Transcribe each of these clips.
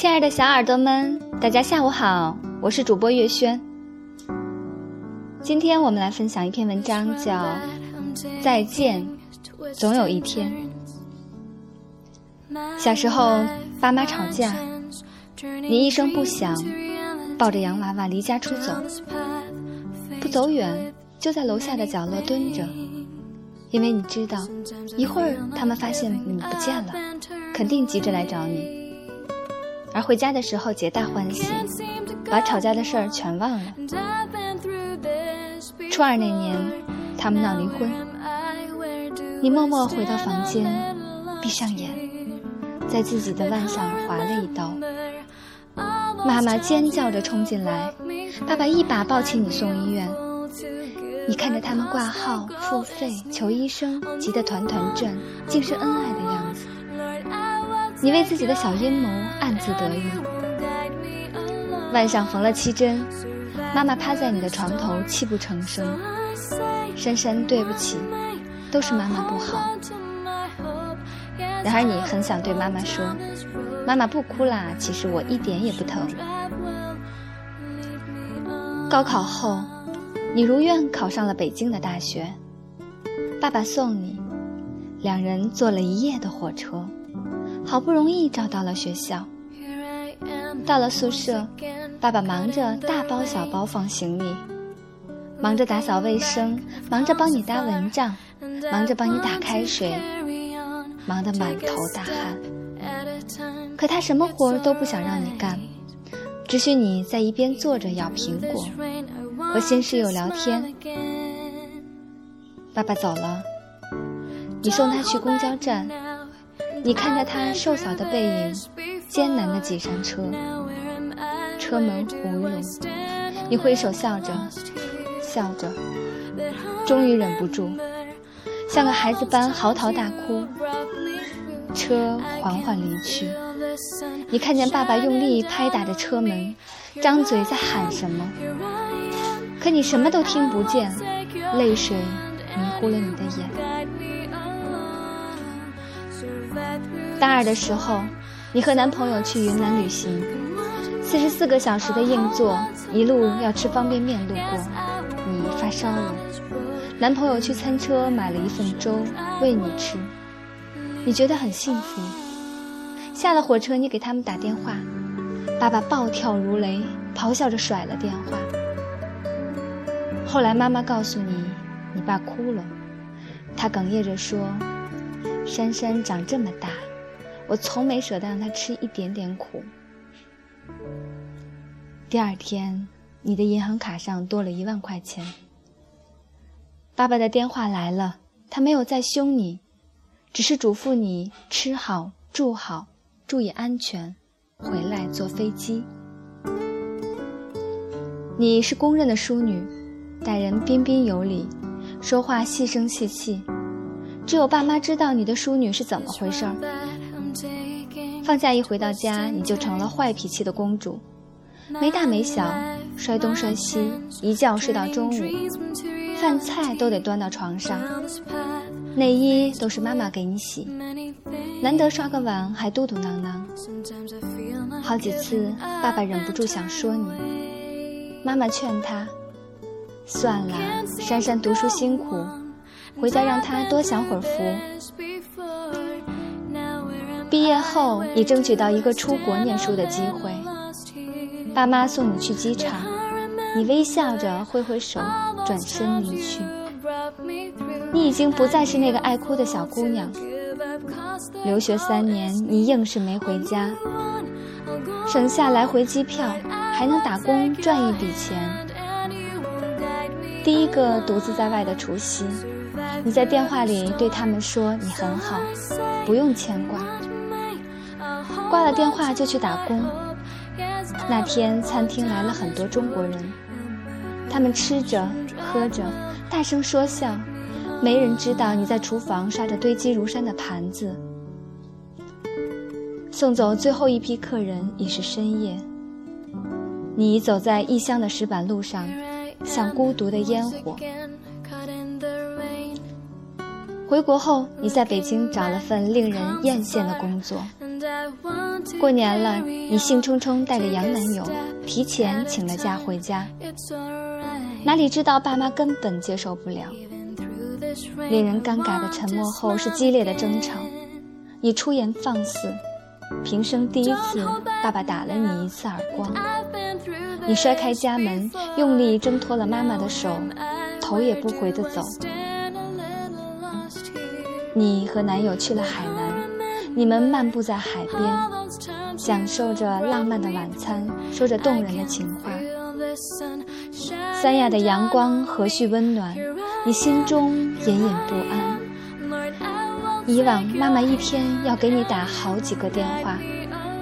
亲爱的小耳朵们，大家下午好，我是主播月轩。今天我们来分享一篇文章，叫《再见，总有一天》。小时候，爸妈吵架，你一声不响，抱着洋娃娃离家出走，不走远就在楼下的角落蹲着，因为你知道，一会儿他们发现你不见了，肯定急着来找你。而回家的时候，皆大欢喜，把吵架的事儿全忘了。初二那年，他们闹离婚，你默默回到房间，闭上眼，在自己的腕上划了一刀。妈妈尖叫着冲进来，爸爸一把抱起你送医院。你看着他们挂号、付费、求医生，急得团团转，竟是恩爱的样子。你为自己的小阴谋暗自得意，腕上缝了七针，妈妈趴在你的床头泣不成声。珊珊，对不起，都是妈妈不好。然而你很想对妈妈说：“妈妈不哭啦，其实我一点也不疼。”高考后，你如愿考上了北京的大学，爸爸送你，两人坐了一夜的火车。好不容易找到了学校，到了宿舍，爸爸忙着大包小包放行李，忙着打扫卫生，忙着帮你搭蚊帐，忙着帮你打开水，忙得满头大汗。可他什么活都不想让你干，只许你在一边坐着咬苹果，和新室友聊天。爸爸走了，你送他去公交站。你看着他瘦小的背影，艰难地挤上车，车门呼噜，你挥手笑着，笑着，终于忍不住，像个孩子般嚎啕大哭。车缓缓离去，你看见爸爸用力拍打着车门，张嘴在喊什么，可你什么都听不见，泪水迷糊了你的眼。大二的时候，你和男朋友去云南旅行，四十四个小时的硬座，一路要吃方便面路过，你发烧了，男朋友去餐车买了一份粥喂你吃，你觉得很幸福。下了火车，你给他们打电话，爸爸暴跳如雷，咆哮着甩了电话。后来妈妈告诉你，你爸哭了，他哽咽着说：“珊珊长这么大。”我从没舍得让他吃一点点苦。第二天，你的银行卡上多了一万块钱。爸爸的电话来了，他没有再凶你，只是嘱咐你吃好、住好、注意安全，回来坐飞机。你是公认的淑女，待人彬彬有礼，说话细声细气，只有爸妈知道你的淑女是怎么回事儿。放假一回到家，你就成了坏脾气的公主，没大没小，摔东摔西，一觉睡到中午，饭菜都得端到床上，内衣都是妈妈给你洗，难得刷个碗还嘟嘟囔囔。好几次，爸爸忍不住想说你，妈妈劝他，算了，珊珊读书辛苦，回家让她多享会儿福。毕业后，你争取到一个出国念书的机会，爸妈送你去机场，你微笑着挥挥手，转身离去。你已经不再是那个爱哭的小姑娘。留学三年，你硬是没回家，省下来回机票，还能打工赚一笔钱。第一个独自在外的除夕，你在电话里对他们说：“你很好，不用牵挂。”挂了电话就去打工。那天餐厅来了很多中国人，他们吃着喝着，大声说笑，没人知道你在厨房刷着堆积如山的盘子。送走最后一批客人已是深夜，你走在异乡的石板路上，像孤独的烟火。回国后，你在北京找了份令人艳羡的工作。过年了，你兴冲冲带着洋男友，提前请了假回家，哪里知道爸妈根本接受不了。令人尴尬的沉默后是激烈的争吵，你出言放肆，平生第一次，爸爸打了你一次耳光。你摔开家门，用力挣脱了妈妈的手，头也不回地走。你和男友去了海南，你们漫步在海边，享受着浪漫的晚餐，说着动人的情话。三亚的阳光和煦温暖，你心中隐隐不安。以往妈妈一天要给你打好几个电话，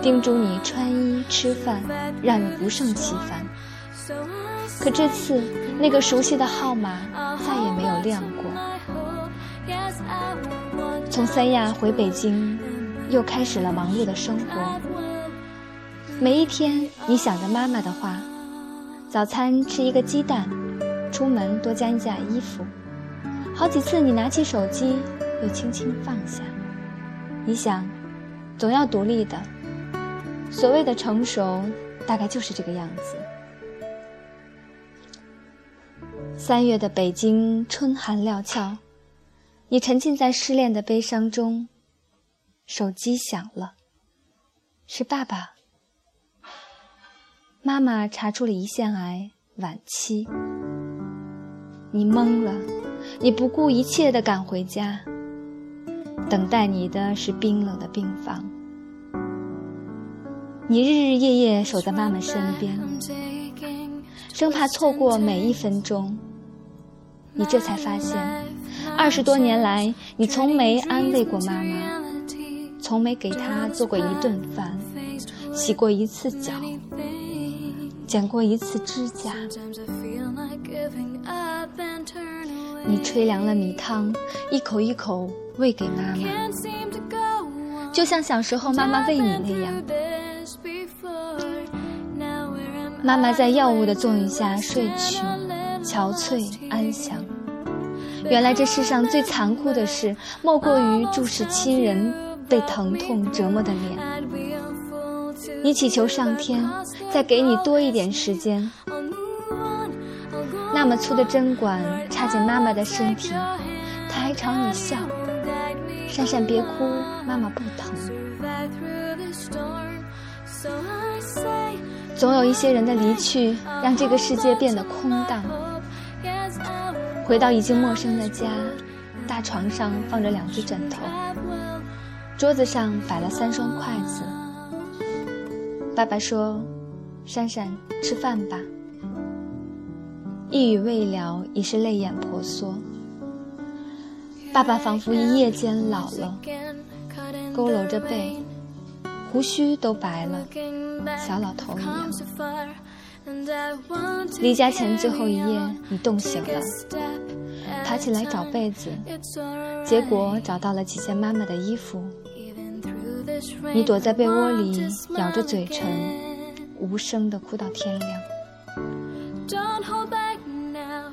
叮嘱你穿衣吃饭，让你不胜其烦。可这次那个熟悉的号码再也没有亮过。从三亚回北京，又开始了忙碌的生活。每一天，你想着妈妈的话：早餐吃一个鸡蛋，出门多加一件衣服。好几次，你拿起手机，又轻轻放下。你想，总要独立的。所谓的成熟，大概就是这个样子。三月的北京，春寒料峭。你沉浸在失恋的悲伤中，手机响了，是爸爸。妈妈查出了胰腺癌晚期，你懵了，你不顾一切的赶回家，等待你的是冰冷的病房。你日日夜夜守在妈妈身边，生怕错过每一分钟。你这才发现。二十多年来，你从没安慰过妈妈，从没给他做过一顿饭，洗过一次脚，剪过一次指甲。你吹凉了米汤，一口一口喂给妈妈，就像小时候妈妈喂你那样。妈妈在药物的作用下睡去，憔悴安详。原来这世上最残酷的事，莫过于注视亲人被疼痛折磨的脸。你祈求上天再给你多一点时间。那么粗的针管插进妈妈的身体，她还朝你笑。珊珊别哭，妈妈不疼。总有一些人的离去，让这个世界变得空荡。回到已经陌生的家，大床上放着两只枕头，桌子上摆了三双筷子。爸爸说：“珊珊，吃饭吧。”一语未了，已是泪眼婆娑。爸爸仿佛一夜间老了，佝偻着背，胡须都白了，小老头一样。离家前最后一夜，你冻醒了，爬起来找被子，结果找到了几件妈妈的衣服。你躲在被窝里，咬着嘴唇，无声地哭到天亮。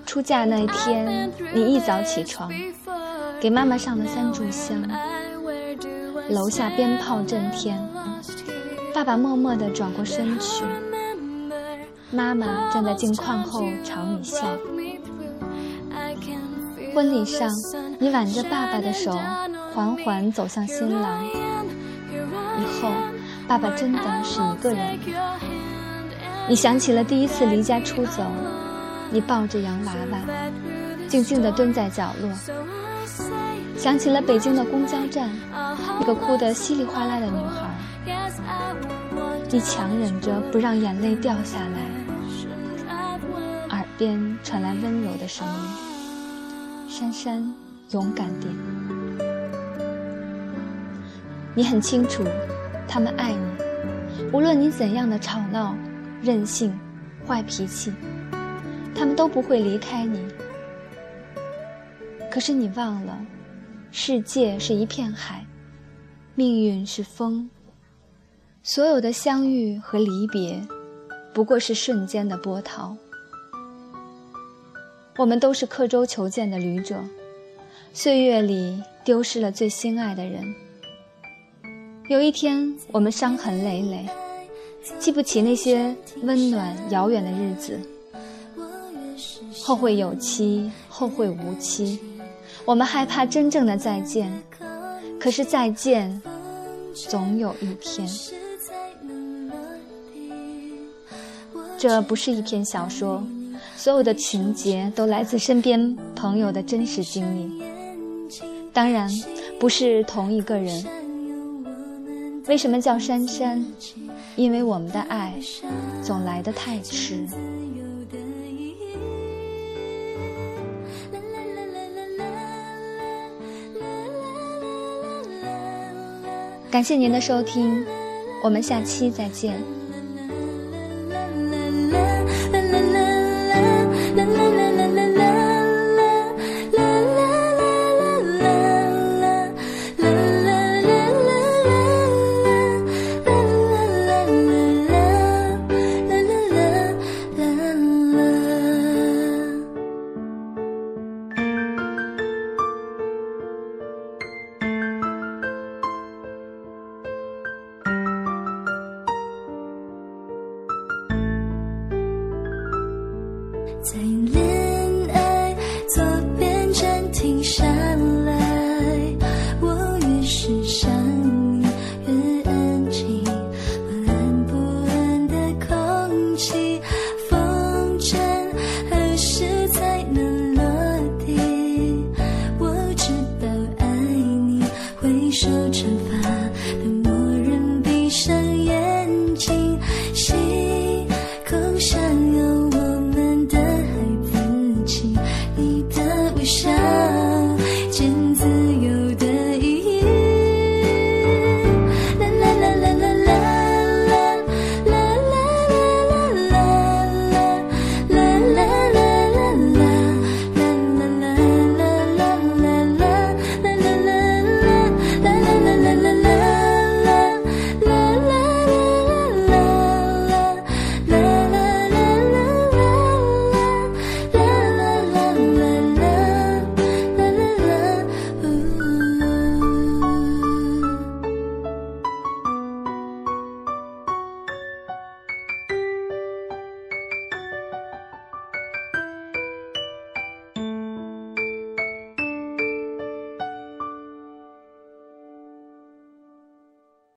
出嫁那一天，你一早起床，给妈妈上了三炷香。楼下鞭炮震天，爸爸默默地转过身去。妈妈站在镜框后朝你笑。婚礼上，你挽着爸爸的手，缓缓走向新郎。以后，爸爸真的是一个人。你想起了第一次离家出走，你抱着洋娃娃，静静地蹲在角落。想起了北京的公交站，那个哭得稀里哗啦的女孩。你强忍着不让眼泪掉下来。耳边传来温柔的声音：“珊珊，勇敢点。”你很清楚，他们爱你，无论你怎样的吵闹、任性、坏脾气，他们都不会离开你。可是你忘了，世界是一片海，命运是风，所有的相遇和离别，不过是瞬间的波涛。我们都是刻舟求剑的旅者，岁月里丢失了最心爱的人。有一天，我们伤痕累累，记不起那些温暖遥远的日子，后会有期，后会无期。我们害怕真正的再见，可是再见，总有一天。这不是一篇小说，所有的情节都来自身边朋友的真实经历，当然不是同一个人。为什么叫珊珊？因为我们的爱总来得太迟。感谢您的收听，我们下期再见。起。